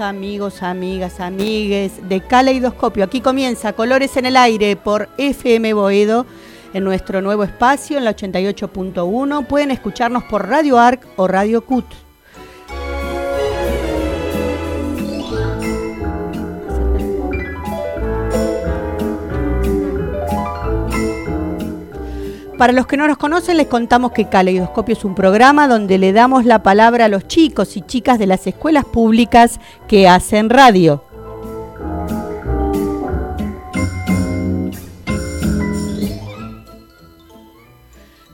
amigos, amigas, amigues de Caleidoscopio. Aquí comienza Colores en el Aire por FM Boedo en nuestro nuevo espacio en la 88.1. Pueden escucharnos por Radio Arc o Radio CUT. Para los que no nos conocen, les contamos que Caleidoscopio es un programa donde le damos la palabra a los chicos y chicas de las escuelas públicas que hacen radio.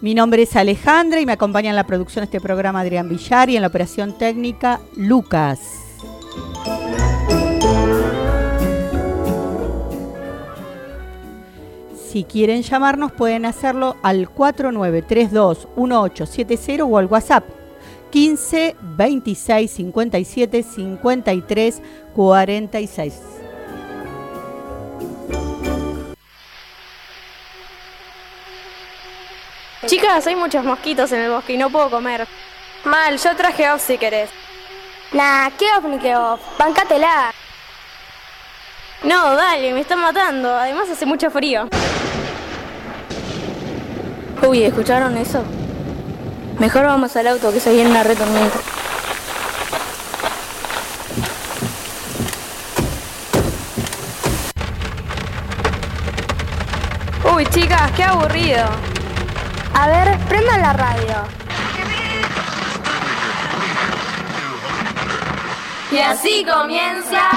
Mi nombre es Alejandra y me acompaña en la producción de este programa Adrián Villar y en la operación técnica Lucas. Si quieren llamarnos pueden hacerlo al 4932-1870 o al WhatsApp 15 26 57 53 46. Chicas, hay muchos mosquitos en el bosque y no puedo comer. Mal, yo traje off si querés. Nah, qué off ni qué off. Bancátela. No, dale, me están matando. Además hace mucho frío. Uy, ¿escucharon eso? Mejor vamos al auto que se viene una retormenta. Uy, chicas, qué aburrido. A ver, prendan la radio. Y así comienza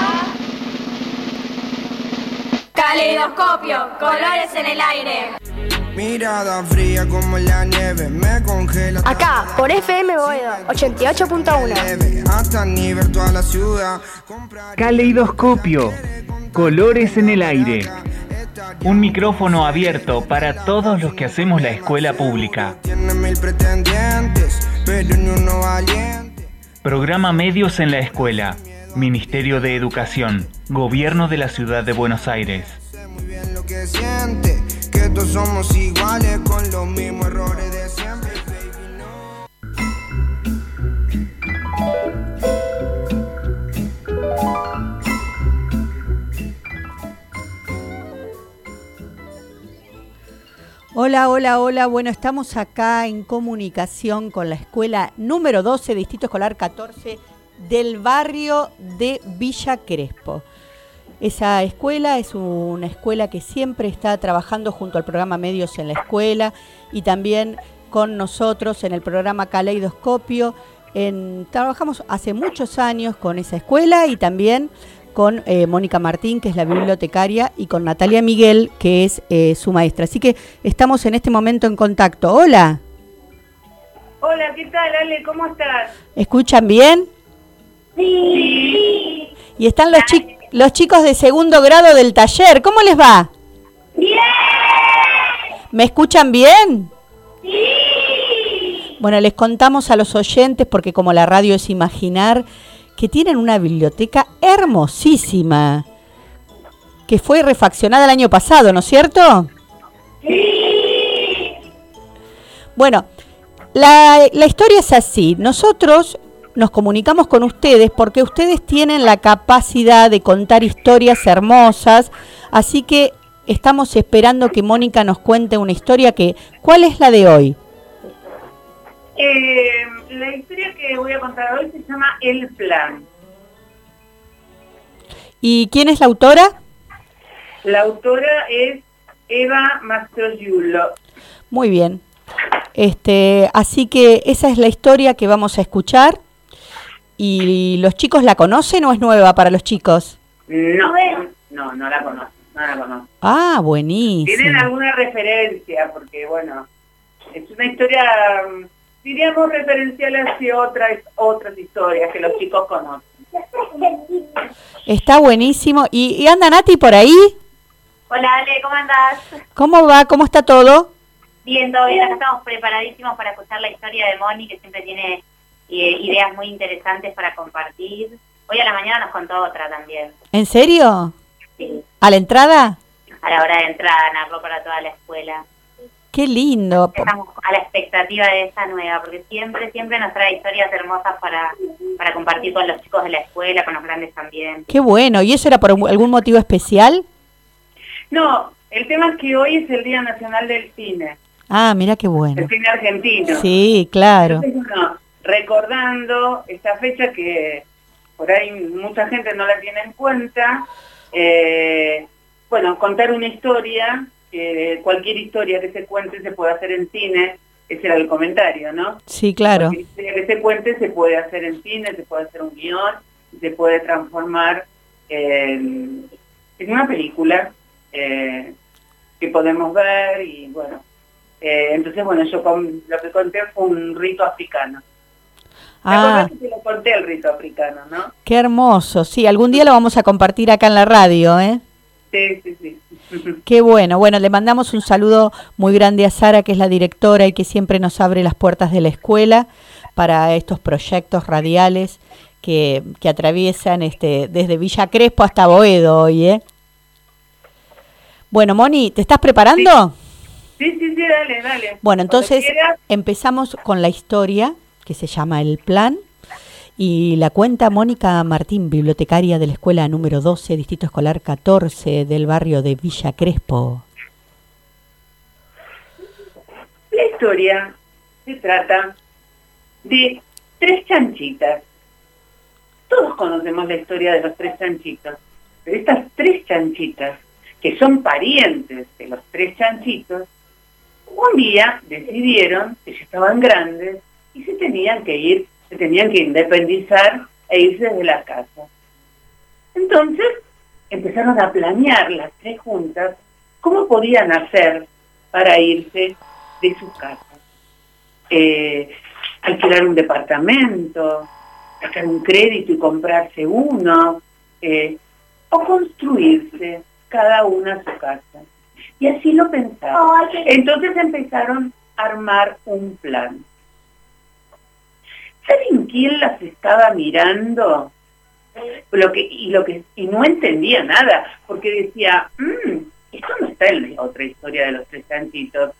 Caleidoscopio, colores en el aire. Mirada fría como la nieve, me congela. Acá, por FM Boedo, 88.1. Hasta ni ver toda la ciudad. Caleidoscopio, colores en el aire. Un micrófono abierto para todos los que hacemos la escuela pública. Programa Medios en la Escuela. Ministerio de Educación. Gobierno de la Ciudad de Buenos Aires. Siente, que todos somos iguales con los mismos errores de siempre. Hola, hola, hola. Bueno, estamos acá en comunicación con la escuela número 12, Distrito Escolar 14 del barrio de Villa Crespo. Esa escuela es una escuela que siempre está trabajando junto al programa Medios en la Escuela y también con nosotros en el programa Caleidoscopio. En- trabajamos hace muchos años con esa escuela y también con eh, Mónica Martín, que es la bibliotecaria, y con Natalia Miguel, que es eh, su maestra. Así que estamos en este momento en contacto. Hola, Hola, ¿qué tal, Ale? ¿Cómo estás? ¿escuchan bien? Sí. Y están los, chi- los chicos de segundo grado del taller. ¿Cómo les va? Bien. ¿Me escuchan bien? Bueno, les contamos a los oyentes, porque como la radio es imaginar, que tienen una biblioteca hermosísima, que fue refaccionada el año pasado, ¿no es cierto? Bueno, la, la historia es así. Nosotros nos comunicamos con ustedes porque ustedes tienen la capacidad de contar historias hermosas, así que estamos esperando que Mónica nos cuente una historia que, ¿cuál es la de hoy? Eh, la historia que voy a contar hoy se llama El Plan. ¿Y quién es la autora? La autora es Eva Mastroiulo. Muy bien. Este, así que esa es la historia que vamos a escuchar. ¿Y los chicos la conocen o es nueva para los chicos? No, no, no la conozco, no la conozco. Ah, Tienen buenísimo. alguna referencia, porque bueno, es una historia, mm, diríamos referencial hacia otras, otras historias que los chicos conocen. Está buenísimo. ¿Y, y anda Nati por ahí? Hola Ale, ¿cómo andás? ¿Cómo va? ¿Cómo está todo? Bien, todo bien, acá estamos preparadísimos para escuchar la historia de Moni, que siempre tiene ideas muy interesantes para compartir. Hoy a la mañana nos contó otra también, ¿En serio? sí, ¿A la entrada? a la hora de entrar, narró para toda la escuela. Qué lindo. Estamos a la expectativa de esa nueva, porque siempre, siempre nos trae historias hermosas para, para compartir con los chicos de la escuela, con los grandes también. Qué bueno. ¿Y eso era por algún motivo especial? No, el tema es que hoy es el Día Nacional del Cine. Ah, mira qué bueno. El cine argentino. Sí, claro. Recordando esta fecha que por ahí mucha gente no la tiene en cuenta, eh, bueno, contar una historia, cualquier historia que se cuente se puede hacer en cine, ese era el comentario, ¿no? Sí, claro. Cualquier historia que se cuente se puede hacer en cine, se puede hacer un guion, se puede transformar en, una película eh, que podemos ver y bueno, eh, entonces bueno, yo con, lo que conté fue un rito africano. Ah. Que te lo el rito africano, ¿no? Qué hermoso, sí, algún día lo vamos a compartir acá en la radio, ¿eh? Sí, sí, sí. Qué bueno. Bueno, le mandamos un saludo muy grande a Sara, que es la directora y que siempre nos abre las puertas de la escuela para estos proyectos radiales que, que atraviesan este, desde Villa Crespo hasta Boedo hoy, ¿eh? Bueno, Moni, ¿te estás preparando? Sí, sí, sí, dale, dale. Bueno, entonces empezamos con la historia que se llama El Plan y la cuenta Mónica Martín, bibliotecaria de la escuela número 12, Distrito Escolar 14 del barrio de Villa Crespo. La historia se trata de tres chanchitas. Todos conocemos la historia de los tres chanchitos, pero estas tres chanchitas, que son parientes de los tres chanchitos, un día decidieron que ya estaban grandes y se tenían que ir se tenían que independizar e irse de la casa. Entonces empezaron a planear las tres juntas cómo podían hacer para irse de sus casas. Eh, alquilar un departamento, sacar un crédito y comprarse uno, eh, o construirse cada una su casa. Y así lo pensaron. Entonces empezaron a armar un plan. ¿Saben quién las estaba mirando? Lo que, y, lo que, y no entendía nada, porque decía, mmm, esto no está en otra historia de los tres chanchitos.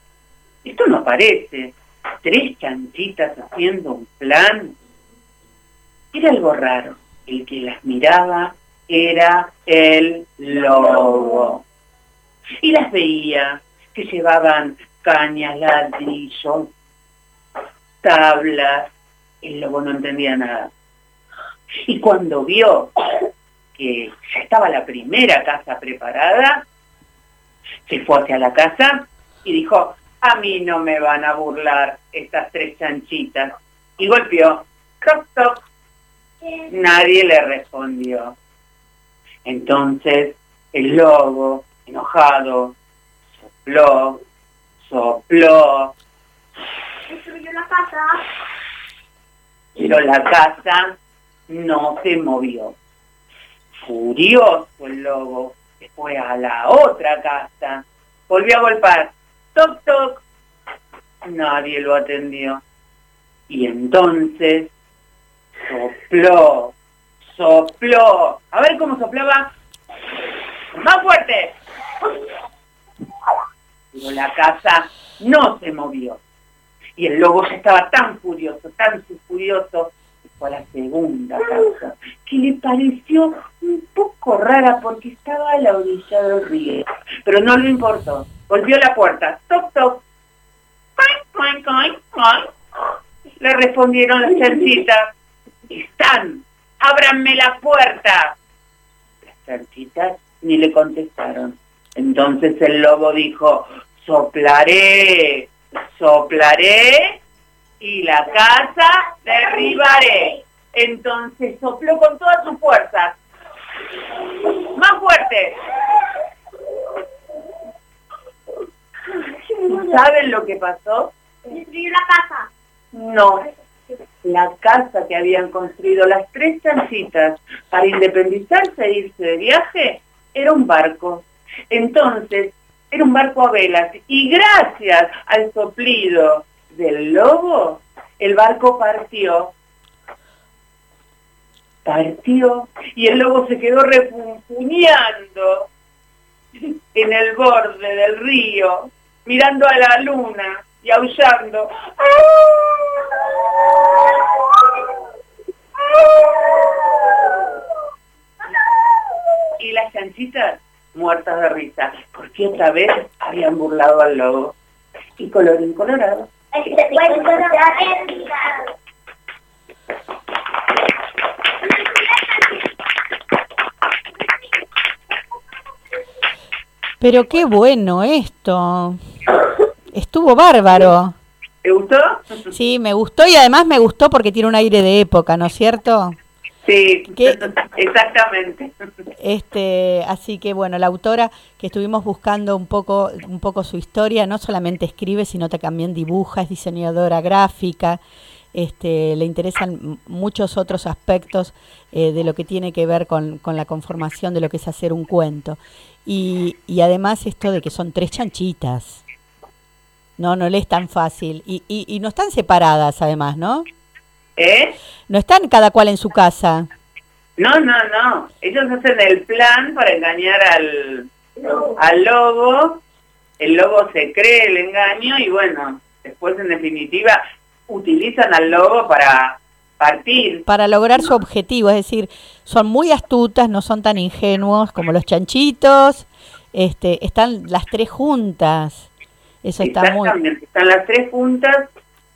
Esto no parece. Tres chanchitas haciendo un plan. Era algo raro. El que las miraba era el lobo. Y las veía que llevaban cañas, ladrillos, tablas, el lobo no entendía nada. Y cuando vio que ya estaba la primera casa preparada, se fue hacia la casa y dijo, a mí no me van a burlar estas tres chanchitas. Y golpeó, toc, toc. Nadie le respondió. Entonces el lobo, enojado, sopló, sopló. la casa pero la casa no se movió. Furioso el lobo, fue a la otra casa, volvió a golpear, toc toc, nadie lo atendió. Y entonces sopló, sopló, a ver cómo soplaba, más fuerte. Pero la casa no se movió. Y el lobo ya estaba tan furioso, tan furioso, fue a la segunda casa, que le pareció un poco rara porque estaba a la orilla del río. Pero no le importó. Volvió a la puerta. Toc, toc. Le respondieron las chanchitas. Están. Ábranme la puerta. Las chanchitas ni le contestaron. Entonces el lobo dijo, soplaré soplaré y la casa derribaré. Entonces sopló con todas sus fuerzas. Más fuerte. ¿Saben lo que pasó? Destruyó la casa. No. La casa que habían construido las tres chanchitas para independizarse e irse de viaje era un barco. Entonces, era un barco a velas y gracias al soplido del lobo, el barco partió. Partió y el lobo se quedó refunfuñando en el borde del río, mirando a la luna y aullando. Y las chanchitas muertas de risa, porque otra vez habían burlado al lobo. Y colorín colorado. Pero qué bueno esto. Estuvo bárbaro. ¿Te gustó? Sí, me gustó y además me gustó porque tiene un aire de época, ¿no es cierto? Sí, ¿Qué? exactamente. Este, así que bueno, la autora que estuvimos buscando un poco, un poco su historia, no solamente escribe, sino también dibuja, es diseñadora gráfica, este, le interesan muchos otros aspectos eh, de lo que tiene que ver con, con la conformación de lo que es hacer un cuento. Y, y además esto de que son tres chanchitas. No, no le es tan fácil. Y, y, y no están separadas además, ¿no? ¿Eh? No están cada cual en su casa. No, no, no. Ellos hacen el plan para engañar al, al lobo. El lobo se cree el engaño y bueno, después en definitiva utilizan al lobo para partir. para lograr su objetivo, es decir, son muy astutas, no son tan ingenuos como los chanchitos, este, están las tres juntas, eso está muy... Están las tres juntas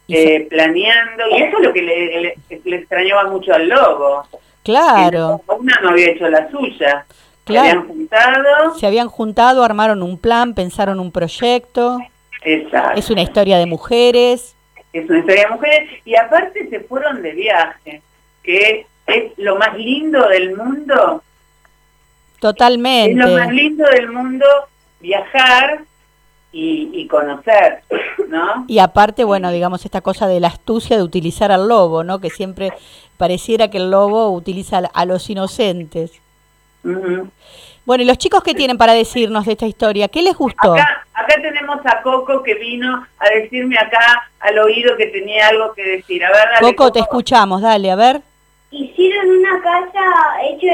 eh, planeando y eso es lo que le, le- le extrañaba mucho al lobo. Claro, Una no había hecho la suya. Se Claro. habían juntado. se habían juntado, armaron un plan, pensaron un proyecto, Exacto. es una historia de mujeres, es una historia de mujeres y aparte se fueron de viaje, que es lo más lindo del mundo, es lo más totalmente. lindo del mundo viajar y, y conocer, ¿no? Y aparte, bueno, digamos, esta cosa de la astucia de utilizar al lobo, ¿no? Que siempre pareciera que el lobo utiliza a- los inocentes. Bueno, ¿y los chicos qué tienen para decirnos de esta historia? ¿Qué les gustó? Acá, acá tenemos a Coco que vino a decirme acá al oído que tenía algo que decir. A ver, dale, Coco, te escuchamos, dale, a ver. Hicieron una casa hecha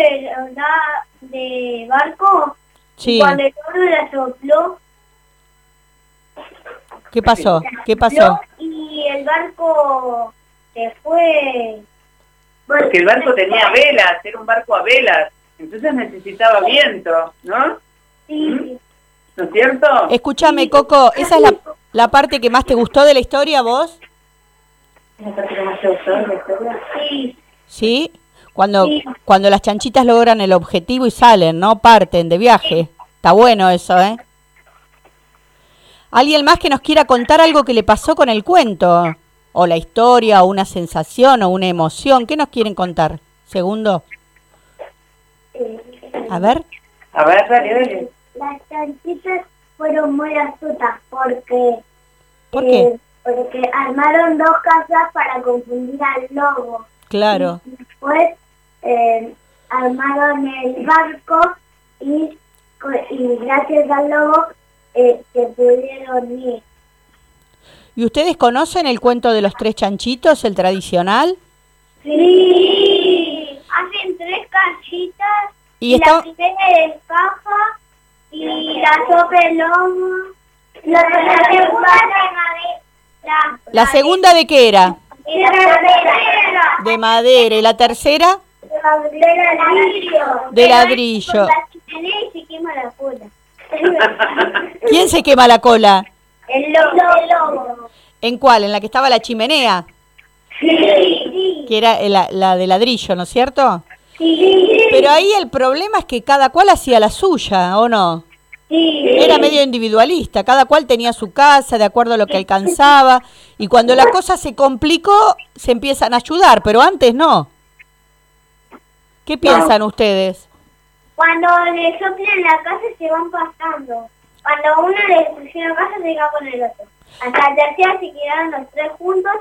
de, barco Sí, y cuando el gordo la sopló, ¿qué pasó? ¿Qué pasó? y el barco se fue. Porque el barco tenía velas, era un barco a velas, entonces necesitaba viento, ¿no? Sí, ¿No es cierto? Escúchame, Coco, ¿esa es la, la parte que más te gustó de la historia, vos? sí, ¿Sí? Cuando, Sí. cuando las chanchitas logran el objetivo y salen, ¿no? Parten de viaje. Está bueno eso, ¿eh? ¿Alguien más que nos quiera contar algo que le pasó con el cuento? O la historia, o una sensación, o una emoción. ¿Qué nos quieren contar? Segundo. A ver. A ver, dale, dale. las chanchitas fueron muy astutas porque ¿Por eh, qué? porque armaron dos casas para confundir al lobo. Claro. Y después eh, armaron el barco y, co- y gracias al lobo eh, se pudieron ir. ¿Y ustedes conocen el cuento de los tres chanchitos, el tradicional? Sí. Hacen tres cachitas Y está- la primera es caja y la sopa el lobo. La, la segunda de madera. ¿La segunda de qué era? Y la tercera De madera. ¿Y la tercera? de ladrillo. De ladrillo. Con la ¿Quién se quema la cola? El lobo. El lobo. ¿En cuál? ¿En la que estaba la chimenea? Sí. Que era la, la de ladrillo, ¿no es cierto? Sí. Pero ahí el problema es que cada cual hacía la suya, ¿o no? Sí. Era medio individualista, cada cual tenía su casa de acuerdo a lo que alcanzaba y cuando la cosa se complicó se empiezan a ayudar, pero antes no. ¿Qué piensan ustedes? Cuando le soplan la casa se van pasando. Cuando uno le pusieron casa se con el otro. Hasta la tercera se quedaron los tres juntos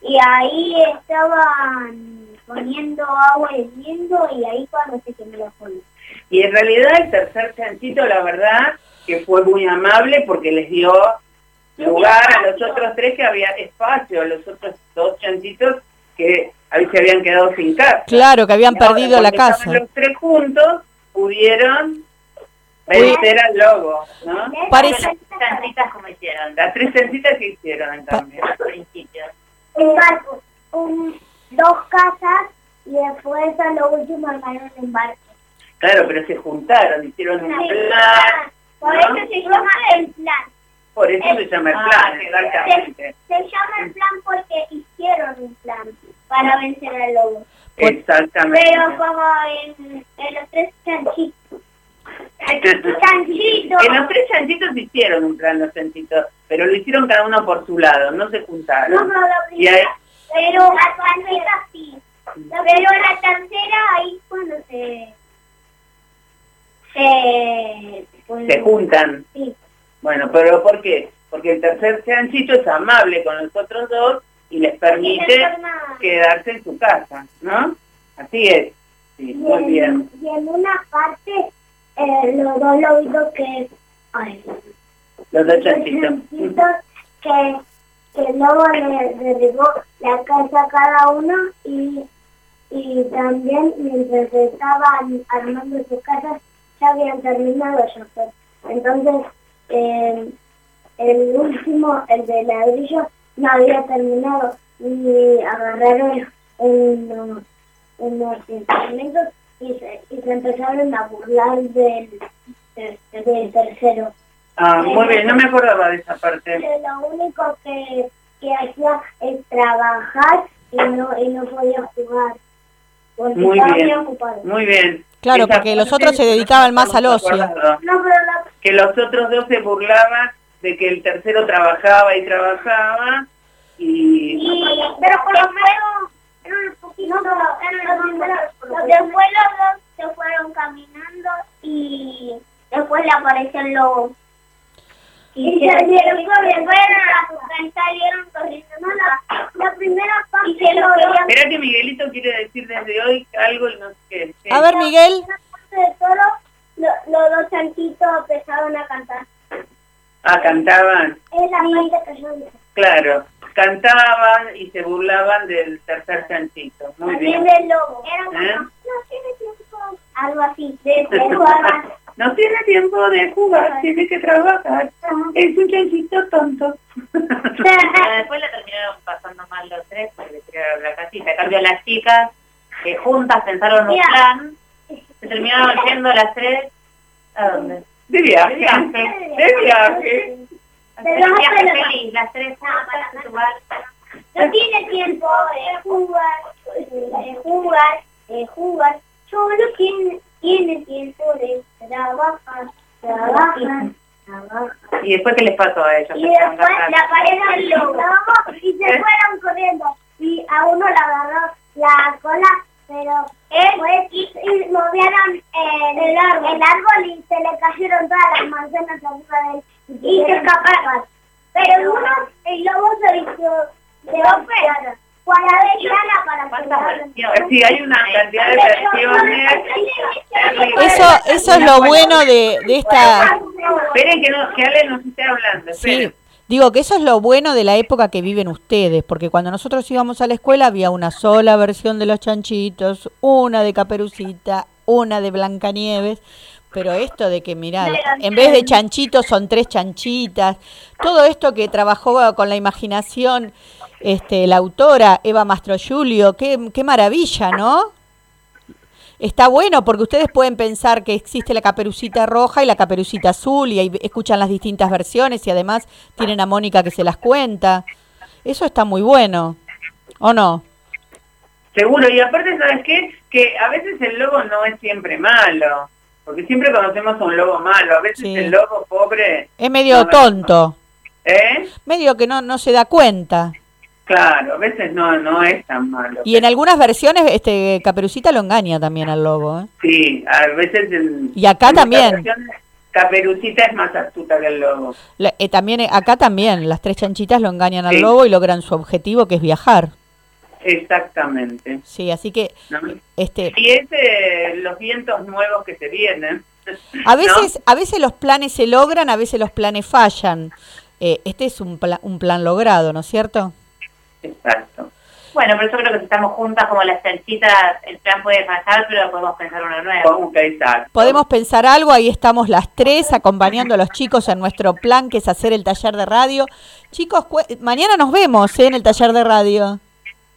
y ahí estaban poniendo agua hirviendo y ahí cuando se quemó la cola. Y en realidad el tercer chanchito, la verdad, que fue muy amable porque les dio lugar a los otros tres que había espacio, a los otros dos chanchitos que ahí se habían quedado sin casa. Claro, que habían Y ahora, perdido la casa. Los tres juntos pudieron Vencer al lobo, ¿no? Parece- Las chanchitas como hicieron. Las tres chanchitas que hicieron en cambio. Al principio. un barco, un, dos casas y después a lo último armaron un barco. Claro, pero se juntaron, hicieron un plan. Por ¿no? eso se llama el plan. Por eso se llama el Ah, plan, qué exactamente. Se llama el plan porque hicieron un plan para vencer al lobo. Exactamente. Pero como en, en los tres chanchitos. Chanchitos. En los tres chanchitos hicieron un plan los chanchitos, pero lo hicieron cada uno por su lado, no se No, juntaron. no, la Y ahí, primera. Pero la tercera sí. Pero la tercera ahí cuando se... Se... pues, se juntan. Sí. Bueno, pero ¿por qué? Porque el tercer chanchito es amable con los otros dos y les permite quedarse en su casa, ¿no? Así es. Sí, y muy en- bien. Y en una parte, eh, los dos lobitos que... Ay, Los dos chanchitos. que, que el lobo le derribó la casa a cada uno y, y también mientras estaban armando su casa ya habían terminado fue. Entonces, eh, el último, el de ladrillo, no había terminado y agarraron unos, unos instrumentos y se, y se empezaron a burlar del, del, del tercero. Ah, muy bien, no me acordaba de esa parte. Lo único que, que hacía es trabajar y no, y no podía jugar. Porque Muy estaba bien. muy ocupado. Muy bien. Claro, Esa porque los otros se dedicaban más al ocio. No, pero la, Que los otros dos se burlaban de que el tercero trabajaba y trabajaba y... y, pero por lo menos eran un poquito, eran los los después los dos se fueron caminando y después le apareció el lobo. Y, se salieron corriendo, salieron corriendo. No, la, la primera parte y se lo veían Espera que Miguelito quiere decir desde hoy algo y no sé qué. Sí. A ver, Miguel. de todo, lo- los dos chanchitos empezaron a cantar. Ah, cantaban. Es la parte que yo dije. Claro, cantaban y se burlaban del tercer chanchito. Muy También bien. del lobo. Era como, ¿Eh? no tiene tiempo. Algo así, de, de jugar. No tiene tiempo de jugar, tiene que trabajar. Es un chanchito tonto. Ah, Después la terminaron pasando mal los tres porque le tiraron la casita. En cambio las chicas que juntas pensaron un plan, se terminaron yendo las tres ¿a dónde? De viaje. De viaje. De viaje. Lo- feliz, las tres lugar. No tiene tiempo de jugar, de jugar, de jugar. Solo tiene, tiene tiempo de trabajar, trabajar, trabajar. ¿Y después qué les pasó a ellos? Y después apareció el lobo y se fueron corriendo. Y a uno le agarró la cola, pero y movieron eh, el, árbol. el árbol y se le cayeron todas las manzanas arriba de él. Y se escaparon. Pero uno, el lobo se vistió de. Guadalajara para ¿Cuántas pegarle. versiones? Sí, hay una cantidad de versiones. Eso, eso es lo bueno de, de esta... Esperen que, no, que Ale nos esté hablando. Sí. Digo que eso es lo bueno de la época que viven ustedes, porque cuando nosotros íbamos a la escuela había una sola versión de los chanchitos, una de Caperucita, una de Blancanieves, pero esto de que, mirá, en vez de chanchitos son tres chanchitas, todo esto que trabajó con la imaginación este, la autora Eva Mastro Julio, qué, qué maravilla, ¿no? Está bueno porque ustedes pueden pensar que existe la caperucita roja y la caperucita azul y ahí escuchan las distintas versiones y además tienen a Mónica que se las cuenta. Eso está muy bueno, ¿o no? Seguro, y aparte, ¿sabes qué? Que a veces el lobo no es siempre malo, porque siempre conocemos a un lobo malo, a veces Sí. el lobo pobre, Es medio No, tonto, ¿eh? medio que no, no se da cuenta. Claro, a veces no, no es tan malo. Y en algunas versiones este Caperucita lo engaña también al lobo. ¿eh? Sí, a veces... en- Y acá en también. Caperucita es más astuta que el lobo. La- eh, también eh, acá también las tres chanchitas lo engañan al lobo y logran su objetivo que es viajar. Exactamente. Sí, así que ¿no? este Y es eh, los vientos nuevos que se vienen. a ¿no? veces a veces los planes se logran, a veces los planes fallan. Eh, este es un, pla- un plan logrado, ¿no es cierto? Exacto. Bueno, pero yo creo que si estamos juntas como las chanchitas, el plan puede fallar, pero podemos pensar uno nuevo. Podemos pensar. Podemos pensar algo, ahí estamos las tres acompañando a los chicos en nuestro plan que es hacer el taller de radio. Chicos, mañana nos vemos ¿eh? en el taller de radio.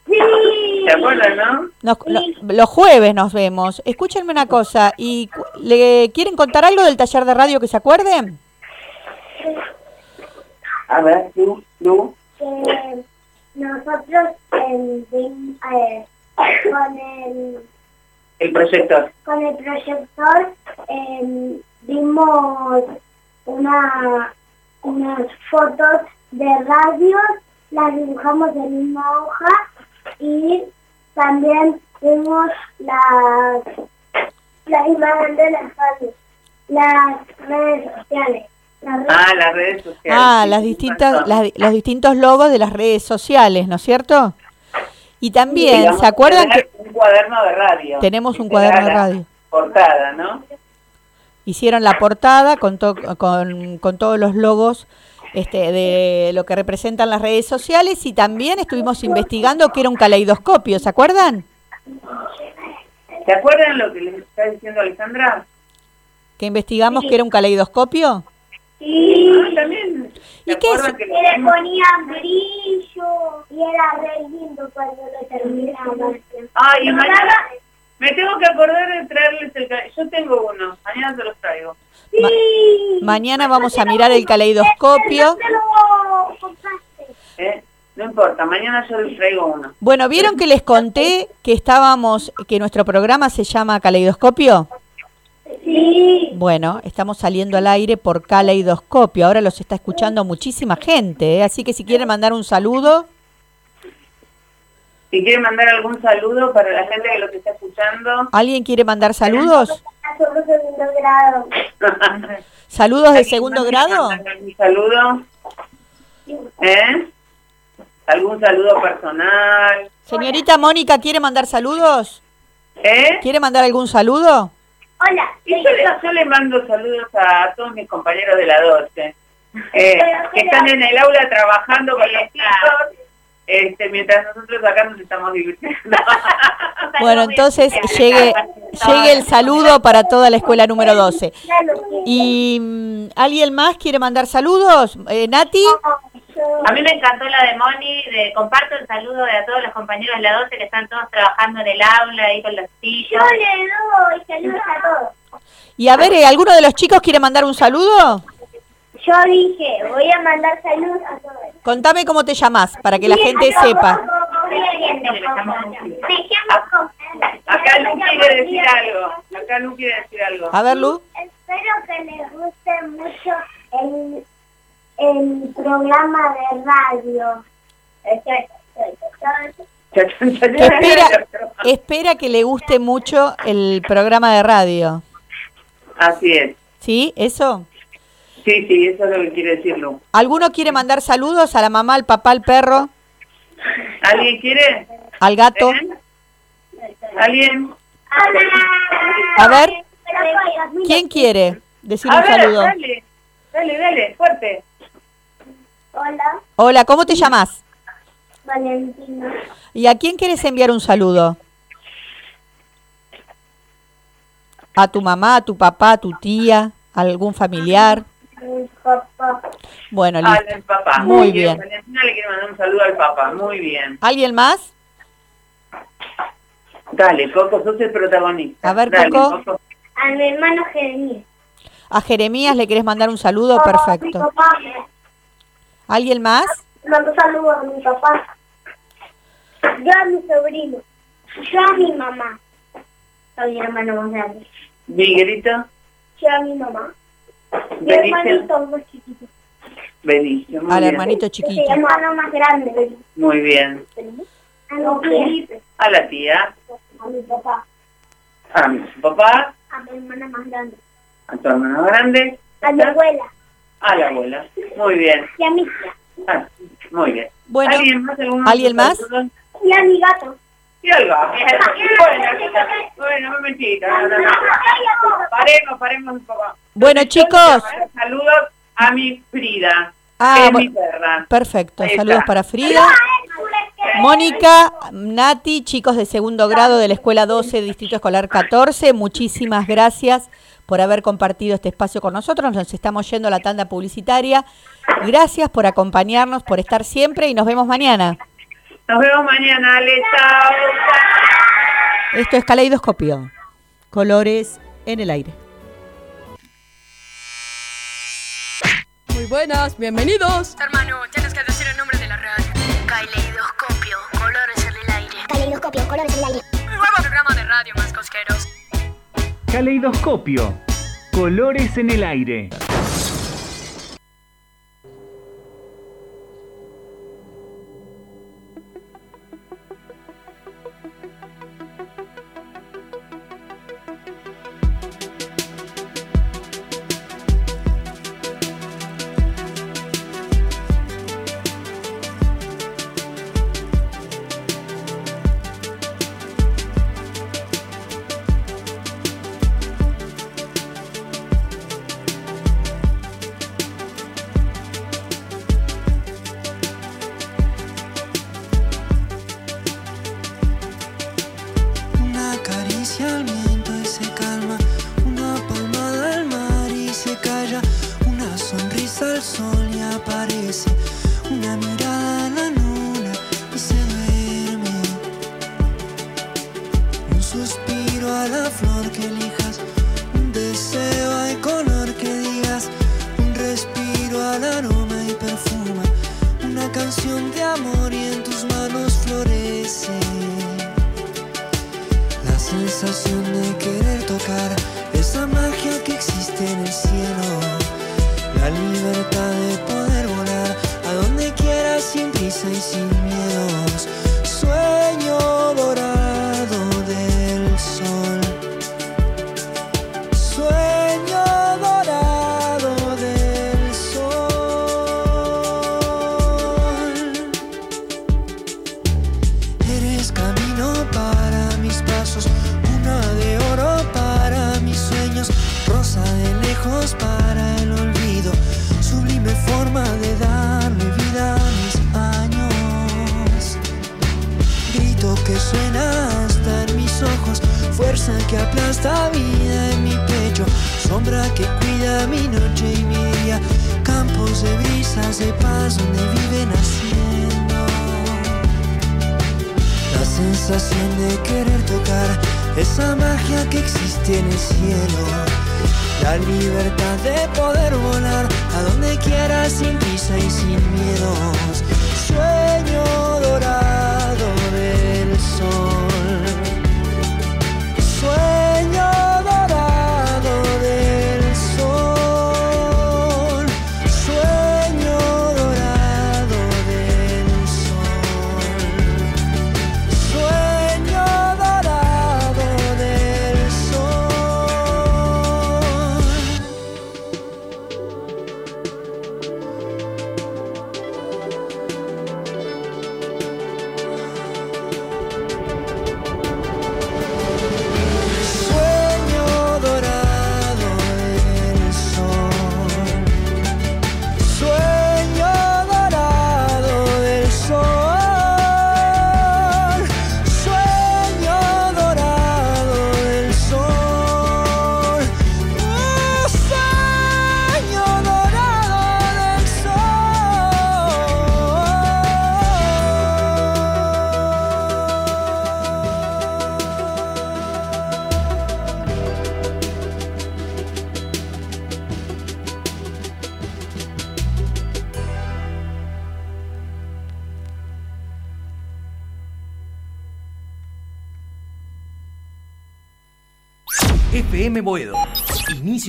¿Se acuerdan, no? Nos- lo- los jueves nos vemos. Escúchenme una cosa, ¿y cu- le quieren contar algo del taller de radio que se acuerden? A ver, Lu, Lu. que nosotros eh, eh, con el El proyector. con el proyector eh, vimos una unas fotos de radio, las dibujamos en una hoja y también vimos las la imagen de las radios, las redes sociales. Ah, las redes sociales. Ah, Sí, las distintas, las- los distintos logos de las redes sociales, ¿no es cierto? Y también, Digamos, ¿se acuerdan que Un cuaderno de radio. tenemos un cuaderno de radio? Portada, ¿no? Hicieron la portada con, to- con, con todos los logos este, de lo que representan las redes sociales y también estuvimos investigando que era un caleidoscopio, ¿se acuerdan? ¿Se acuerdan lo que les está diciendo Alejandra? Que investigamos que era un caleidoscopio. Ah, también. ¿Se ¿Y qué es? que le ponían brillo y era re lindo cuando lo terminaban. Ay, mañana me tengo que acordar de traerles el... Yo tengo uno, mañana se los traigo. Ma- mañana vamos a mirar el caleidoscopio. ¿eh? No importa, mañana yo les traigo uno. Bueno, ¿vieron que les conté que estábamos, que nuestro programa se llama Caleidoscopio? Sí. Bueno, estamos saliendo al aire por Caleidoscopio. Ahora los está escuchando muchísima gente, ¿eh? así que si quieren mandar un saludo, Si quieren mandar algún saludo para la gente que los está escuchando. ¿alguien quiere mandar saludos? Somos segundo grado. ¿Saludos de ¿Alguien segundo grado? mandar ¿Algún saludo? ¿Eh? ¿Algún saludo personal? Señorita Mónica, ¿quiere mandar saludos? ¿Eh? ¿Quiere mandar algún saludo? Hola. Y yo, le, yo le mando saludos a todos mis compañeros de la 12, eh, que están en el aula trabajando con los chicos, este, mientras nosotros acá nos estamos divirtiendo. Bueno, entonces llegue, llegue el saludo para toda la escuela número 12. ¿Y mm, alguien más quiere mandar saludos? Eh, ¿Nati? A mí me encantó la de Moni, de comparto el saludo de a todos los compañeros de la 12 que están todos trabajando en el aula ahí con los Yo chicos. le doy saludos a todos. Y a ver, ¿eh, ¿alguno de los chicos quiere mandar un saludo? Yo dije, voy a mandar saludos a todos. Contame cómo te llamas para que la gente sepa. Acá Lu quiere decir algo. Acá Lu quiere decir algo. A ver, Lu. Espero que les guste mucho el, el programa de radio. Que espera, espera que le guste mucho el programa de radio. Así es. ¿Sí? ¿Eso? Sí, sí, eso es lo que quiere decir Lu. ¿Alguno quiere mandar saludos a la mamá, al papá, al perro, ¿Alguien quiere? al gato? ¿Eh? ¿Alguien? A ver, ¿quién quiere decir A un ver, saludo? dale, dale, dale, fuerte. Hola, Hola, ¿cómo te llamas? Valentina. ¿Y a quién quieres enviar un saludo? ¿A tu mamá, a tu papá, a tu tía, a algún familiar? Mi papá. Bueno, Al listo. al papá. Muy Quiero- bien. Valentina le quiere mandar un saludo al papá. Muy bien. ¿Alguien más? Dale, Coco, sos el protagonista. A ver, Dale, Coco. A mi hermano Jeremías. ¿A Jeremías le querés mandar un saludo? Perfecto. papá. ¿Alguien más? Mando saludos a mi papá. Yo a mi sobrino. Yo a mi mamá. Soy mi hermano más grande. Miguelito, Yo a mi mamá. Mi hermanito más chiquito. Benicio. Al bien. hermanito Mi chiquito. hermano más grande. Muy bien. A mi tía. A la tía, A mi papá. a mi papá, A mi hermana más grande. a tu hermano grande, A mi abuela. A la abuela. Muy bien. Y a mi ah, muy bien. Bueno, ¿Alguien más? ¿Alguien más? Y a mi gato. Y al gato. Bueno, un momentito. Paremos, paremos un poco. Bueno, chicos. Saludos a mi Frida. Ah, mi perfecto. Saludos para Frida. Mónica, Nati, chicos de segundo grado de la Escuela 12, Distrito Escolar 14, muchísimas gracias por haber compartido este espacio con nosotros. Nos estamos yendo a la tanda publicitaria. Gracias por acompañarnos, por estar siempre y nos vemos mañana. Nos vemos mañana, Ale. Esto es Caleidoscopio. Colores en el aire. Muy buenas, bienvenidos. Hermano, tienes que decir el nombre de la radio. Caleidoscopio, colores en el aire. Caleidoscopio, colores en el aire. Nuevo programa de radio más cosqueros. Caleidoscopio. Colores en el aire. 想你。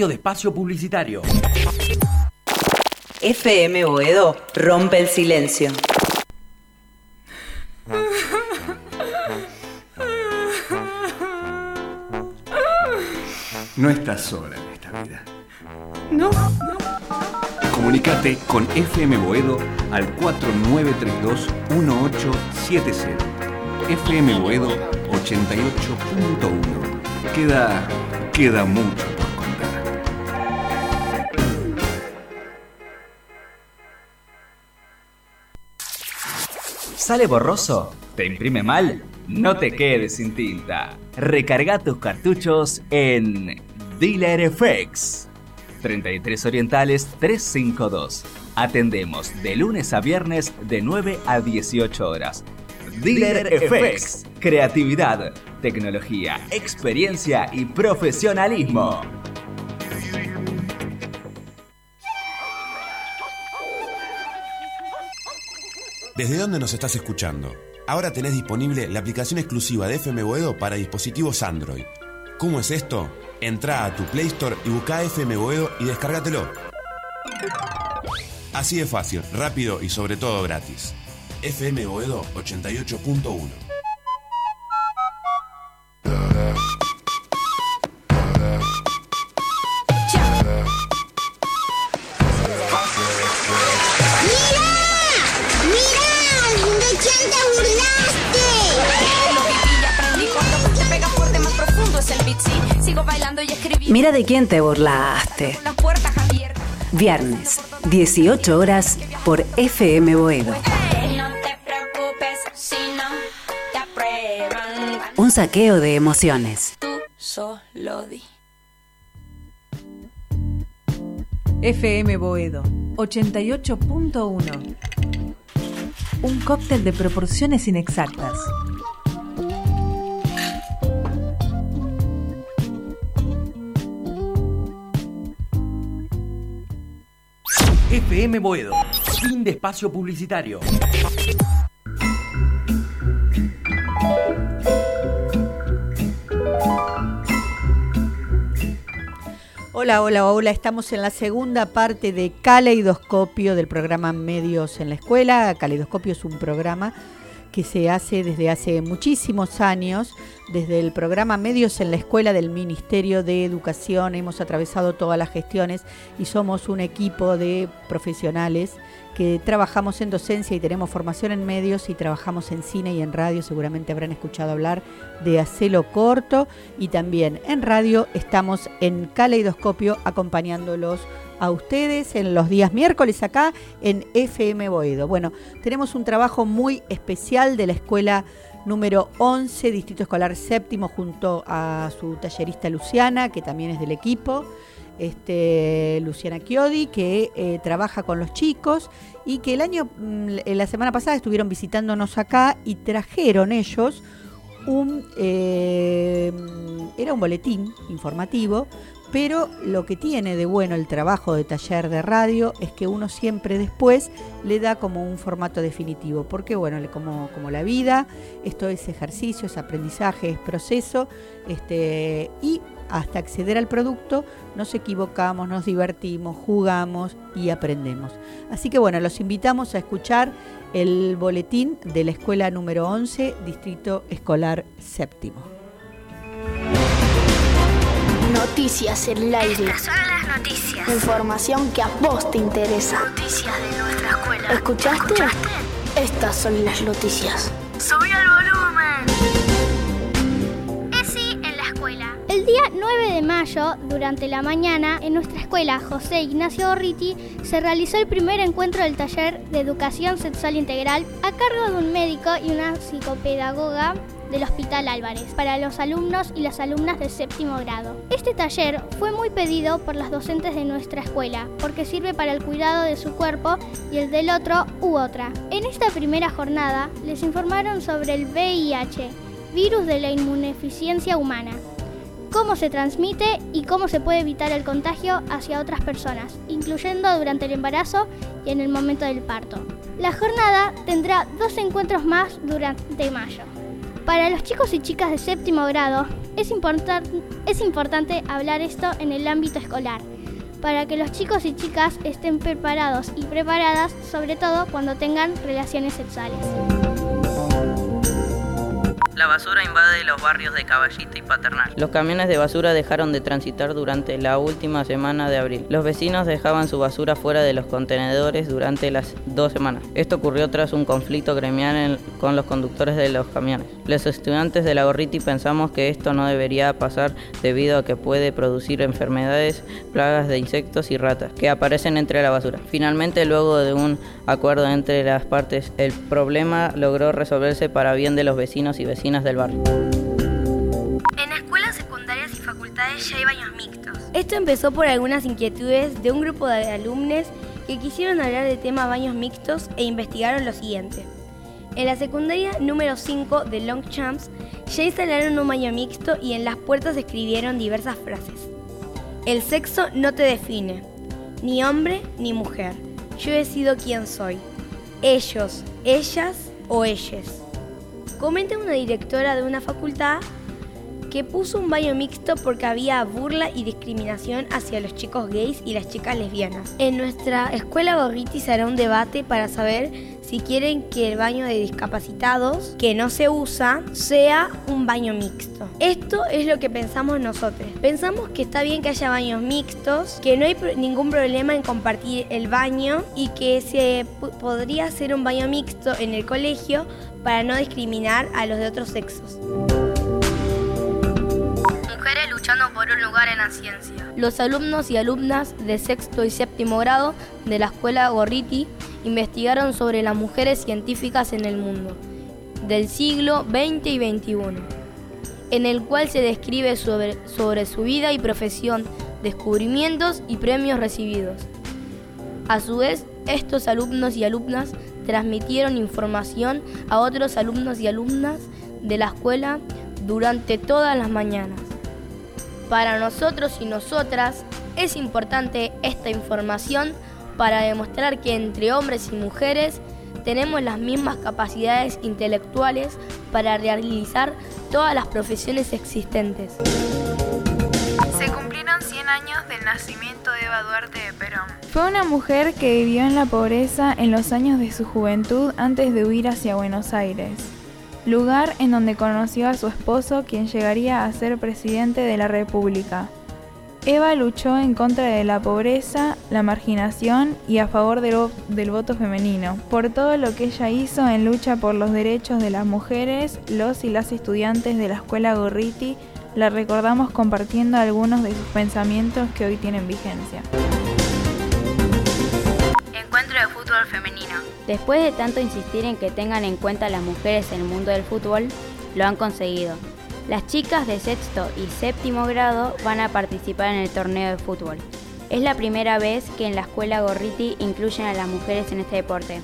De espacio publicitario. FM Boedo rompe el silencio. No estás sola en esta vida. No, no. Comunicate con FM Boedo al 4932-1870. FM Boedo 88.1. Queda, queda mucho ¿Sale borroso? ¿Te imprime mal? No te quedes sin tinta. Recarga tus cartuchos en Dealer FX. 33 Orientales 352. Atendemos de lunes a viernes de 9 a 18 horas. Dealer FX. Creatividad, tecnología, experiencia y profesionalismo. ¿Desde dónde nos estás escuchando? Ahora tenés disponible la aplicación exclusiva de FM Boedo para dispositivos Android. ¿Cómo es esto? Entra a tu Play Store y busca FM Boedo y descárgatelo. Así de fácil, rápido y sobre todo gratis. FM Boedo 88.1 Mira de quién te burlaste. Viernes, 18 horas por FM Boedo. Un saqueo de emociones. Solo di. FM Boedo 88.1 Un cóctel de proporciones inexactas. FM Boedo. Fin de espacio publicitario. Hola, hola, hola. Estamos en la segunda parte de Caleidoscopio del programa Medios en la Escuela. Caleidoscopio es un programa que se hace desde hace muchísimos años, desde el programa Medios en la Escuela del Ministerio de Educación. Hemos atravesado todas las gestiones y somos un equipo de profesionales que trabajamos en docencia y tenemos formación en medios y trabajamos en cine y en radio. Seguramente habrán escuchado hablar de Hacelo Corto y también en radio estamos en Caleidoscopio acompañándolos a ustedes en los días miércoles acá en FM Boedo. Bueno, tenemos un trabajo muy especial de la escuela número 11, Distrito Escolar Séptimo, junto a su tallerista Luciana, que también es del equipo. Este, Luciana Chiodi, que eh, trabaja con los chicos y que el año, mm, la semana pasada estuvieron visitándonos acá y trajeron ellos un, eh, era un boletín informativo pero lo que tiene de bueno el trabajo de taller de radio es que uno siempre después le da como un formato definitivo, porque bueno, como, como la vida, esto es ejercicio, es aprendizaje, es proceso, este, y hasta acceder al producto nos equivocamos, nos divertimos, jugamos y aprendemos. Así que bueno, los invitamos a escuchar el boletín de la escuela número 11, Distrito Escolar Séptimo. Noticias en el aire. Estas son las noticias. Información que a vos te interesa. Noticias de nuestra escuela. ¿Escuchaste? Estas son las noticias. Subí el volumen. ESI en la escuela. El día 9 de mayo, durante la mañana, en nuestra escuela José Ignacio Gorriti, se realizó el primer encuentro del taller de educación sexual integral a cargo de un médico y una psicopedagoga del Hospital Álvarez para los alumnos y las alumnas de séptimo grado. Este taller fue muy pedido por las docentes de nuestra escuela porque sirve para el cuidado de su cuerpo y el del otro u otra. En esta primera jornada les informaron sobre el VIH, virus de la inmunodeficiencia humana, cómo se transmite y cómo se puede evitar el contagio hacia otras personas, incluyendo durante el embarazo y en el momento del parto. La jornada tendrá dos encuentros más durante mayo. Para los chicos y chicas de séptimo grado es, es importante hablar esto en el ámbito escolar, para que los chicos y chicas estén preparados y preparadas, sobre todo cuando tengan relaciones sexuales. La basura invade los barrios de Caballito y Paternal. Los camiones de basura dejaron de transitar durante la última semana de abril. Los vecinos dejaban su basura fuera de los contenedores durante las dos semanas. Esto ocurrió tras un conflicto gremial con los conductores de los camiones. Los estudiantes de la Gorriti pensamos que esto no debería pasar debido a que puede producir enfermedades, plagas de insectos y ratas que aparecen entre la basura. Finalmente, luego de un acuerdo entre las partes, el problema logró resolverse para bien de los vecinos y vecinas del barrio. En escuelas secundarias y facultades ya hay baños mixtos. Esto empezó por algunas inquietudes de un grupo de alumnos que quisieron hablar del tema baños mixtos e investigaron lo siguiente. En la secundaria número 5 de Longchamps ya instalaron un baño mixto y en las puertas escribieron diversas frases. El sexo no te define, ni hombre ni mujer. Yo decido quién soy. Ellos, ellas o ellas. Comenta una directora de una facultad que puso un baño mixto porque había burla y discriminación hacia los chicos gays y las chicas lesbianas. En nuestra escuela Gorriti se hará un debate para saber si quieren que el baño de discapacitados, que no se usa, sea un baño mixto. Esto es lo que pensamos nosotros. Pensamos que está bien que haya baños mixtos, que no hay ningún problema en compartir el baño y que se podría hacer un baño mixto en el colegio para no discriminar a los de otros sexos. Luchando por un lugar en la ciencia. Los alumnos y alumnas de sexto y séptimo grado de la escuela Gorriti investigaron sobre las mujeres científicas en el mundo del siglo XX y XXI, en el cual se describe sobre, sobre su vida y profesión, descubrimientos y premios recibidos. A su vez, estos alumnos y alumnas transmitieron información a otros alumnos y alumnas de la escuela durante todas las mañanas. Para nosotros y nosotras es importante esta información para demostrar que entre hombres y mujeres tenemos las mismas capacidades intelectuales para realizar todas las profesiones existentes. Se cumplieron 100 años del nacimiento de Eva Duarte de Perón. Fue una mujer que vivió en la pobreza en los años de su juventud antes de huir hacia Buenos Aires, lugar en donde conoció a su esposo quien llegaría a ser presidente de la República. Eva luchó en contra de la pobreza, la marginación y a favor del, vo- del voto femenino, por todo lo que ella hizo en lucha por los derechos de las mujeres, los y las estudiantes de la escuela Gorriti, la recordamos compartiendo algunos de sus pensamientos que hoy tienen vigencia. Encuentro de fútbol femenino. Después de tanto insistir en que tengan en cuenta a las mujeres en el mundo del fútbol, lo han conseguido. Las chicas de sexto y séptimo grado van a participar en el torneo de fútbol. Es la primera vez que en la escuela Gorriti incluyen a las mujeres en este deporte.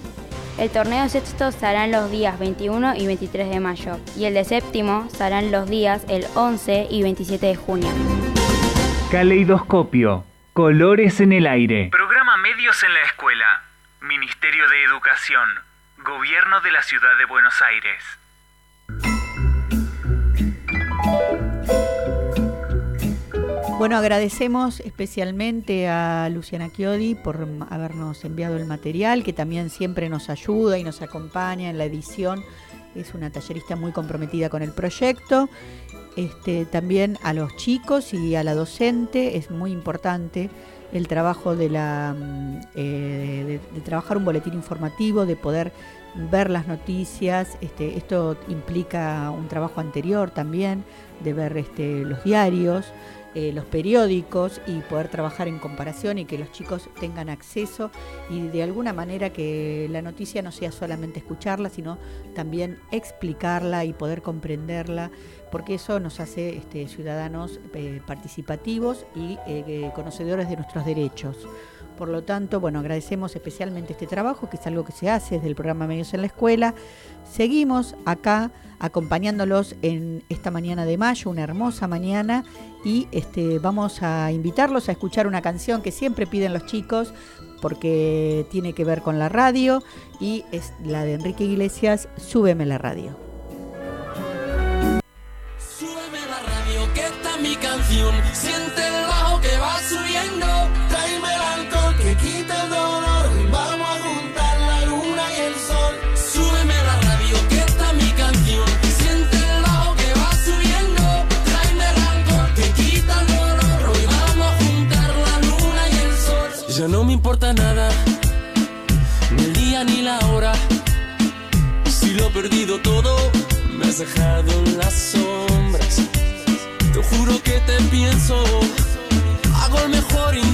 El torneo de sexto se hará en los días 21 y 23 de mayo y el de séptimo se hará en los días el 11 y 27 de junio. Caleidoscopio. Colores en el aire. Programa Medios en la Escuela. Ministerio de Educación. Gobierno de la Ciudad de Buenos Aires. Bueno, agradecemos especialmente a Luciana Chiodi por habernos enviado el material, que también siempre nos ayuda y nos acompaña en la edición. Es una tallerista muy comprometida con el proyecto. Este, también a los chicos y a la docente es muy importante el trabajo de la mm, eh, de, de trabajar un boletín informativo, de poder ver las noticias. Este, esto implica un trabajo anterior también, de ver este, los diarios, eh, los periódicos y poder trabajar en comparación y que los chicos tengan acceso y de alguna manera que la noticia no sea solamente escucharla, sino también explicarla y poder comprenderla, porque eso nos hace este, ciudadanos eh, participativos y eh, conocedores de nuestros derechos. Por lo tanto, bueno, agradecemos especialmente este trabajo, que es algo que se hace desde el programa Medios en la Escuela. Seguimos acá acompañándolos en esta mañana de mayo, una hermosa mañana, y este, vamos a invitarlos a escuchar una canción que siempre piden los chicos, porque tiene que ver con la radio, y es la de Enrique Iglesias, Súbeme la radio. Súbeme la radio que está mi canción. Siente el bajo que va subiendo se quite el dolor y vamos a juntar la luna y el sol. Súbeme la radio que está mi canción. Siente el bajo que va subiendo. Tráeme algo que quita el dolor y vamos a juntar la luna y el sol. Ya no me importa nada, ni el día ni la hora. Si lo he perdido todo, me has dejado en las sombras. Te juro que te pienso, hago el mejor intento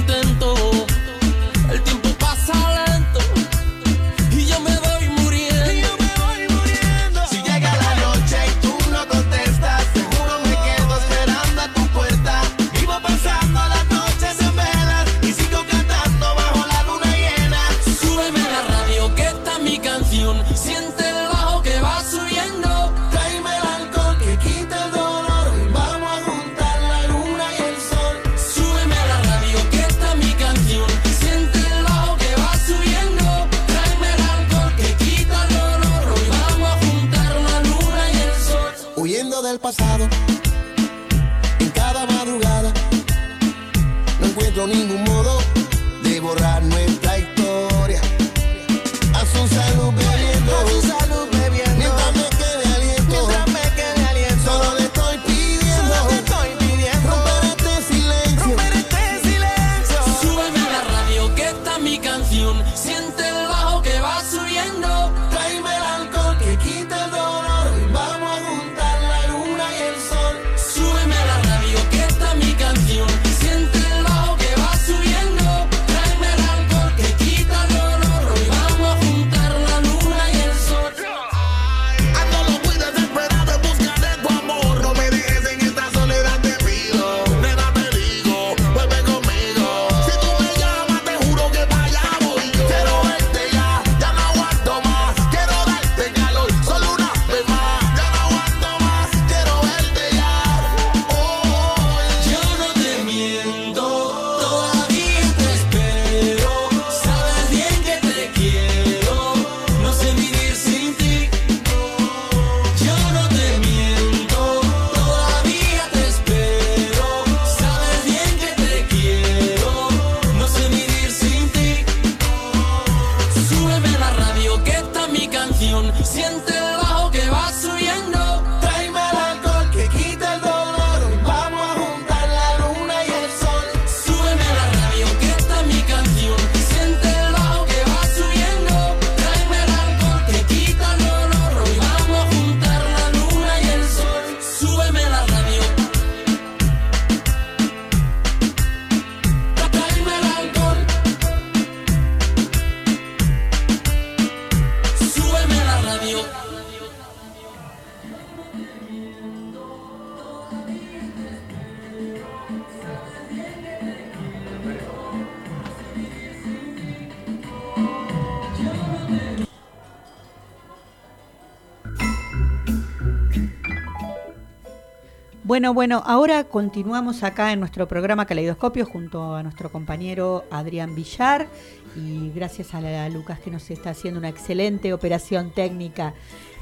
Bueno, ahora continuamos acá en nuestro programa Caleidoscopio junto a nuestro compañero Adrián Villar y gracias a, la- Lucas que nos está haciendo una excelente operación técnica.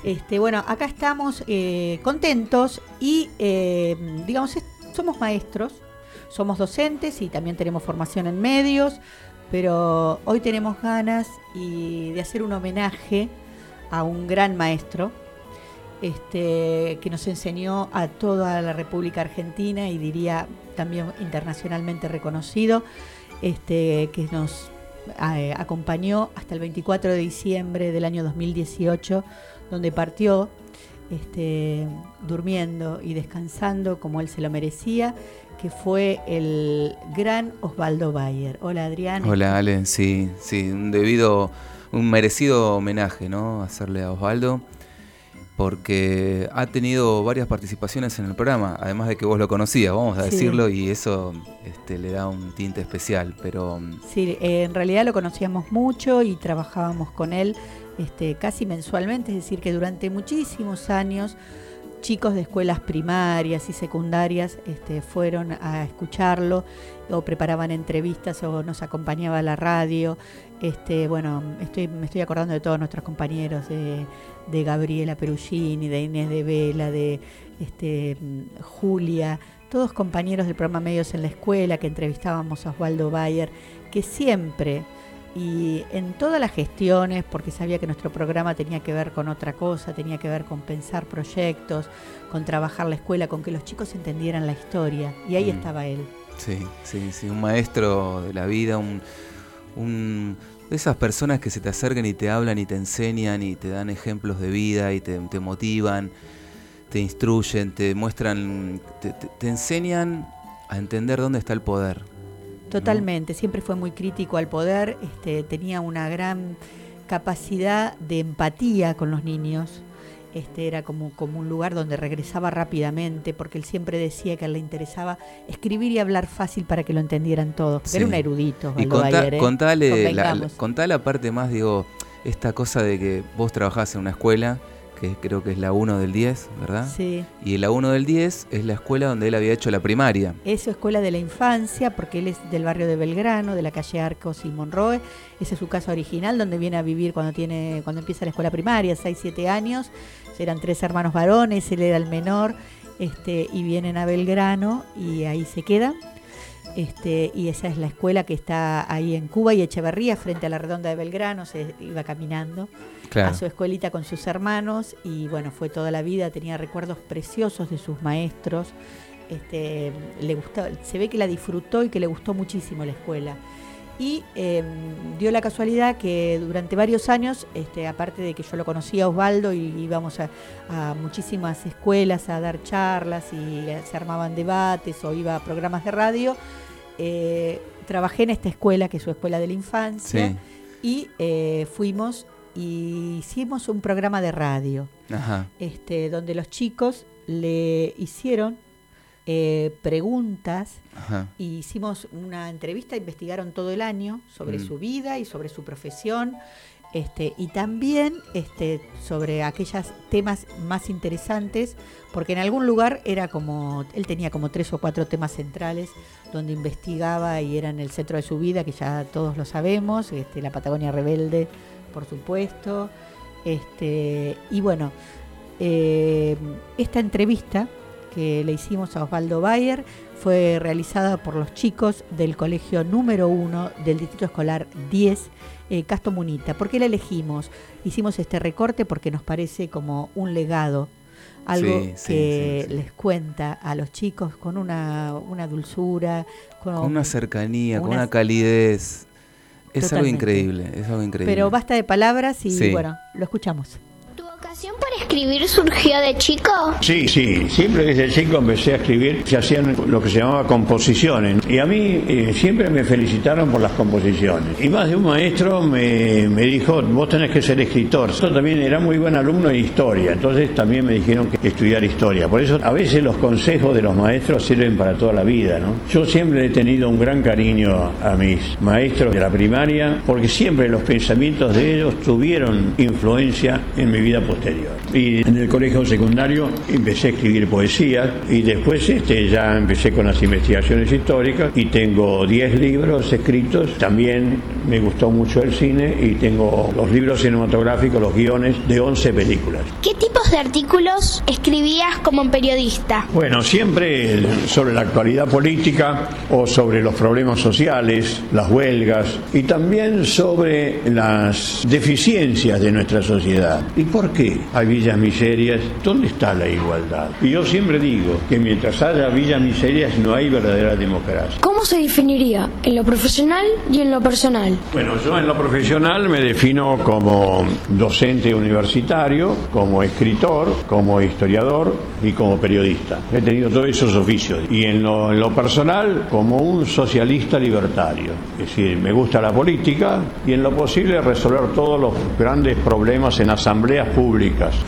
Este, bueno, acá estamos eh, contentos y eh, digamos, somos maestros, somos docentes y también tenemos formación en medios, pero hoy tenemos ganas y de hacer un homenaje a un gran maestro este, que nos enseñó a toda la República Argentina y diría también internacionalmente reconocido, este, que nos acompañó hasta el 24 de diciembre del año 2018, donde partió este, durmiendo y descansando como él se lo merecía, que fue el gran Osvaldo Bayer. Hola Adrián. Hola Ale, sí, sí, un debido, un merecido homenaje, ¿no? Hacerle a Osvaldo, porque ha tenido varias participaciones en el programa, además de que vos lo conocías, vamos a Sí. decirlo, y eso este, le da un tinte especial, pero mm, Sí, eh, en realidad lo conocíamos mucho y trabajábamos con él este, casi mensualmente, es decir, que durante muchísimos años chicos de escuelas primarias y secundarias este, fueron a escucharlo o preparaban entrevistas o nos acompañaba a la radio. Este, bueno, estoy, me estoy acordando de todos nuestros compañeros, de, Gabriela Perugini, de Inés de Vela, de este, Julia, todos compañeros del programa Medios en la Escuela que entrevistábamos a Osvaldo Bayer, que siempre y en todas las gestiones, porque sabía que nuestro programa tenía que ver con otra cosa, tenía que ver con pensar proyectos, con trabajar la escuela, con que los chicos entendieran la historia. Y ahí Mm. estaba él. sí, sí, sí, un maestro de la vida, un, un, esas personas que se te acercan y te hablan y te enseñan y te dan ejemplos de vida y te, te motivan, te instruyen, te muestran, te, te- te enseñan a entender dónde está el poder. Totalmente, siempre fue muy crítico al poder, este, tenía una gran capacidad de empatía con los niños. Este era como, como un lugar donde regresaba rápidamente, porque él siempre decía que le interesaba escribir y hablar fácil para que lo entendieran todos. Sí. Era un erudito. Y contá- Bayer, ¿eh? contale, la, contá la parte más, digo, esta cosa de que vos trabajás en una escuela, que creo que es la 1 del 10, ¿verdad? Sí. Y la 1 del 10 es la escuela donde él había hecho la primaria. Es su escuela de la infancia, porque él es del barrio de Belgrano, de la calle Arcos y Monroe. Esa es su casa original, donde viene a vivir cuando tiene, cuando empieza la escuela primaria, 6, 7 años. Eran tres hermanos varones, él era el menor, este, y vienen a Belgrano y ahí se quedan. Este, y esa es la escuela que está ahí en Cuba y Echeverría, frente a la redonda de Belgrano, se iba caminando Claro. a su escuelita con sus hermanos y bueno, fue toda la vida, tenía recuerdos preciosos de sus maestros. Este, le gustó, se ve que la disfrutó y que le gustó muchísimo la escuela. Y eh, dio la casualidad que durante varios años, este, aparte de que yo lo conocía a Osvaldo y íbamos a, a muchísimas escuelas a dar charlas y se armaban debates o iba a programas de radio, eh, trabajé en esta escuela, que es su escuela de la infancia, Sí. y eh, fuimos y hicimos un programa de radio Ajá. este, donde los chicos le hicieron eh, preguntas Ajá. y hicimos una entrevista, investigaron todo el año sobre Mm. su vida y sobre su profesión. Este, y también este, sobre aquellos temas más interesantes, porque en algún lugar era como, él tenía como tres o cuatro temas centrales donde investigaba y era en el centro de su vida, que ya todos lo sabemos, este, la Patagonia Rebelde, por supuesto. Este, y bueno, eh, esta entrevista que le hicimos a Osvaldo Bayer fue realizada por los chicos del colegio número uno del Distrito Escolar 10, eh, Casto Munita. ¿Por qué la elegimos? Hicimos este recorte porque nos parece como un legado, algo Sí, que sí, sí. les cuenta a los chicos con una, una dulzura, con, Con una cercanía, con una calidez. Es algo increíble, es algo increíble. Pero basta de palabras y Sí. bueno, lo escuchamos. ¿Vocación por escribir surgió de chico? Sí, sí, siempre desde chico empecé a escribir, se hacían lo que se llamaba composiciones. Y a mí eh, siempre me felicitaron por las composiciones. Y más de un maestro me, me dijo, vos tenés que ser escritor. Yo también era muy buen alumno de historia, entonces también me dijeron que estudiar historia. Por eso a veces los consejos de los maestros sirven para toda la vida, ¿no? Yo siempre he tenido un gran cariño a mis maestros de la primaria, porque siempre los pensamientos de ellos tuvieron influencia en mi vida posterior. Y en el colegio secundario empecé a escribir poesía y después este, ya empecé con las investigaciones históricas y tengo 10 libros escritos. También me gustó mucho el cine y tengo los libros cinematográficos, los guiones de 11 películas. ¿Qué tipos de artículos escribías como periodista? Bueno, siempre sobre la actualidad política o sobre los problemas sociales, las huelgas y también sobre las deficiencias de nuestra sociedad. ¿Y por qué hay villas miserias? ¿Dónde está la igualdad? Y yo siempre digo que mientras haya villas miserias no hay verdadera democracia. ¿Cómo se definiría en lo profesional y en lo personal? Bueno, yo en lo profesional me defino como docente universitario, como escritor, como historiador y como periodista. He tenido todos esos oficios. Y en lo, en lo personal, como un socialista libertario. Es decir, me gusta la política y en lo posible resolver todos los grandes problemas en asambleas públicas.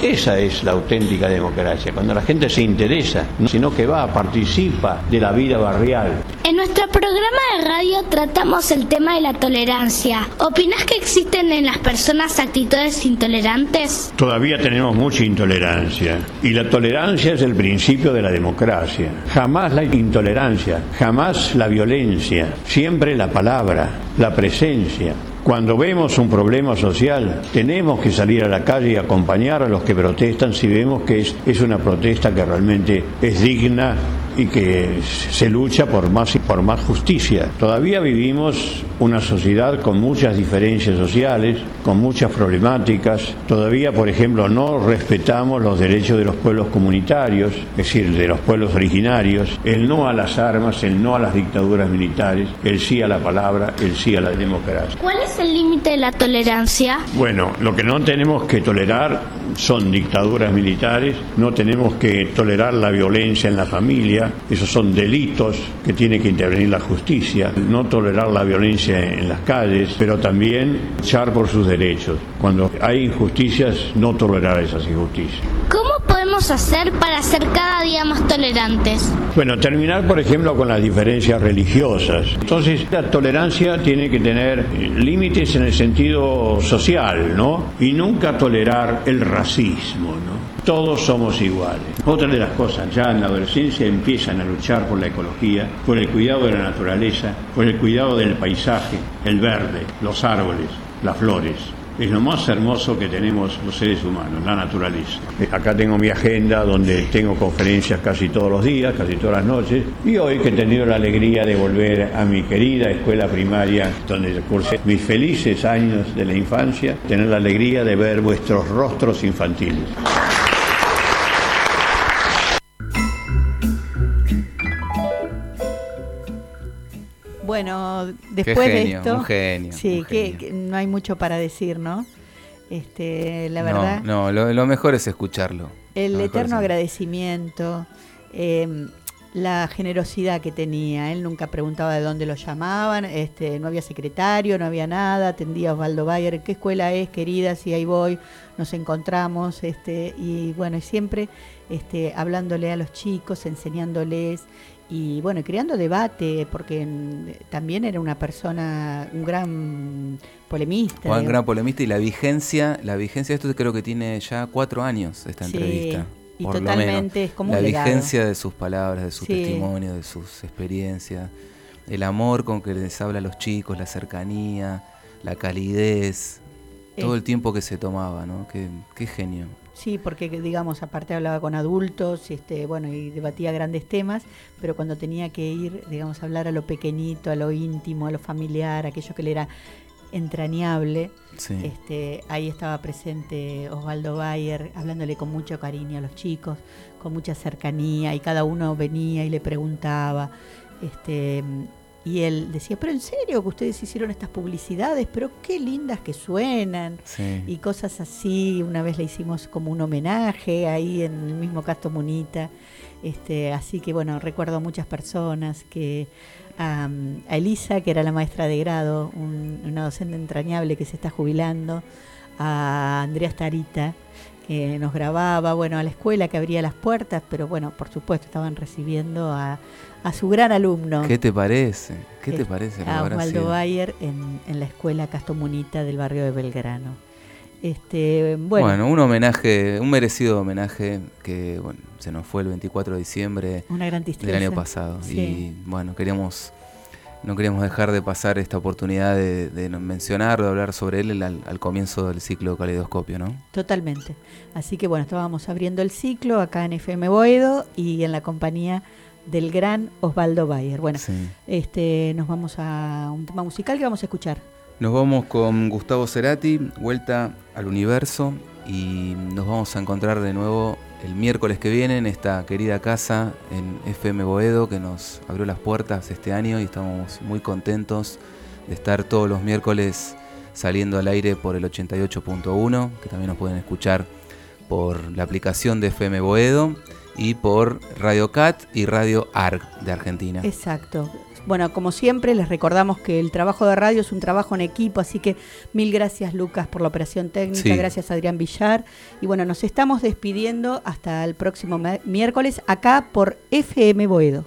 Esa es la auténtica democracia, cuando la gente se interesa, no- sino que va, participa de la vida barrial. En nuestro programa de radio tratamos el tema de la tolerancia. ¿Opinas que existen en las personas actitudes intolerantes? Todavía tenemos mucha intolerancia y la tolerancia es el principio de la democracia. Jamás la intolerancia, jamás la violencia, siempre la palabra, la presencia. Cuando vemos un problema social, tenemos que salir a la calle y acompañar a los que protestan si vemos que es, una protesta que realmente es digna y que se lucha por más, por más justicia. Todavía vivimos una sociedad con muchas diferencias sociales, con muchas problemáticas. Todavía, por ejemplo, no respetamos los derechos de los pueblos comunitarios, es decir, de los pueblos originarios, el no a las armas, el no a las dictaduras militares, el sí a la palabra, el sí a la democracia. ¿Cuál es el límite de la tolerancia? Bueno, lo que no tenemos que tolerar son dictaduras militares, no tenemos que tolerar la violencia en la familia, esos son delitos que tiene que intervenir la justicia, no tolerar la violencia en las calles, pero también luchar por sus derechos. Cuando hay injusticias, no tolerar esas injusticias. ¿Cómo hacer para ser cada día más tolerantes? Bueno, terminar por ejemplo con las diferencias religiosas. Entonces, la tolerancia tiene que tener límites en el sentido social, ¿no? Y nunca tolerar el racismo, ¿no? Todos somos iguales. Otra de las cosas, ya en la adolescencia empiezan a luchar por la ecología, por el cuidado de la naturaleza, por el cuidado del paisaje, el verde, los árboles, las flores es lo más hermoso que tenemos los seres humanos, la naturaleza. Eh, Acá tengo mi agenda donde tengo conferencias casi todos los días, casi todas las noches, y hoy que he tenido la alegría de volver a mi querida escuela primaria, donde cursé mis felices años de la infancia, tener la alegría de ver vuestros rostros infantiles. Bueno, después genio, de esto, un genio, sí, un que, genio. que no hay mucho para decir, ¿no? Este, la verdad, No, lo, lo mejor es escucharlo. el Lo eterno es- agradecimiento, eh, la generosidad que tenía. Él nunca preguntaba de dónde lo llamaban, este, no había secretario, no había nada. Atendía a Osvaldo Bayer, ¿qué escuela es, querida? Sí, ahí voy, nos encontramos. Este, y bueno, y siempre este, hablándole a los chicos, enseñándoles y bueno, creando debate, porque también era una persona, un gran polemista. Digamos. gran polemista y la vigencia, la vigencia, esto creo que tiene ya cuatro años esta Sí, entrevista. y por lo totalmente menos. es como la un legado. vigencia de sus palabras, de su Sí. testimonio, de sus experiencias, el amor con que les habla a los chicos, la cercanía, la calidez, todo el tiempo que se tomaba, ¿no? Qué, qué genio. Sí, porque digamos, aparte hablaba con adultos, este, bueno, y debatía grandes temas, pero cuando tenía que ir, digamos, a hablar a lo pequeñito, a lo íntimo, a lo familiar, aquello que le era entrañable, Sí. este, ahí estaba presente Osvaldo Bayer, hablándole con mucho cariño a los chicos, con mucha cercanía, y cada uno venía y le preguntaba, este, y él decía, pero en serio que ustedes hicieron estas publicidades, pero qué lindas que suenan Sí. y cosas así. Una vez le hicimos como un homenaje ahí en el mismo Casto Munita. Este, así que bueno, recuerdo a muchas personas que a Elisa, que era la maestra de grado, un- una docente entrañable que se está jubilando, a Andrea Starita, que nos grababa, bueno, a la escuela que abría las puertas, pero bueno, por supuesto estaban recibiendo a, a su gran alumno. ¿Qué te parece? ¿Qué te parece? A Osvaldo? Bayer en, en la escuela Castomunita del barrio de Belgrano. Este, bueno, Bueno, un homenaje, un merecido homenaje que bueno, se nos fue el 24 de diciembre Una gran del año pasado. Sí. Y bueno, queríamos, no queríamos dejar de pasar esta oportunidad de, de mencionarlo, de hablar sobre él al, al comienzo del ciclo Caleidoscopio, ¿no? totalmente. Así que bueno, estábamos abriendo el ciclo acá en FM Boedo y en la compañía del gran Osvaldo Bayer. Bueno, Sí. este, nos vamos a un tema musical que vamos a escuchar. Nos vamos con Gustavo Cerati, vuelta al universo y nos vamos a encontrar de nuevo el miércoles que viene en esta querida casa en FM Boedo que nos abrió las puertas este año y estamos muy contentos de estar todos los miércoles saliendo al aire por el 88.1 que también nos pueden escuchar por la aplicación de FM Boedo y por Radio Cat y Radio ARG de Argentina. Exacto. Bueno, como siempre, les recordamos que el trabajo de radio es un trabajo en equipo, así que mil gracias Lucas por la operación técnica, Sí. gracias Adrián Villar. Y bueno, nos estamos despidiendo hasta el próximo miércoles acá por FM Boedo.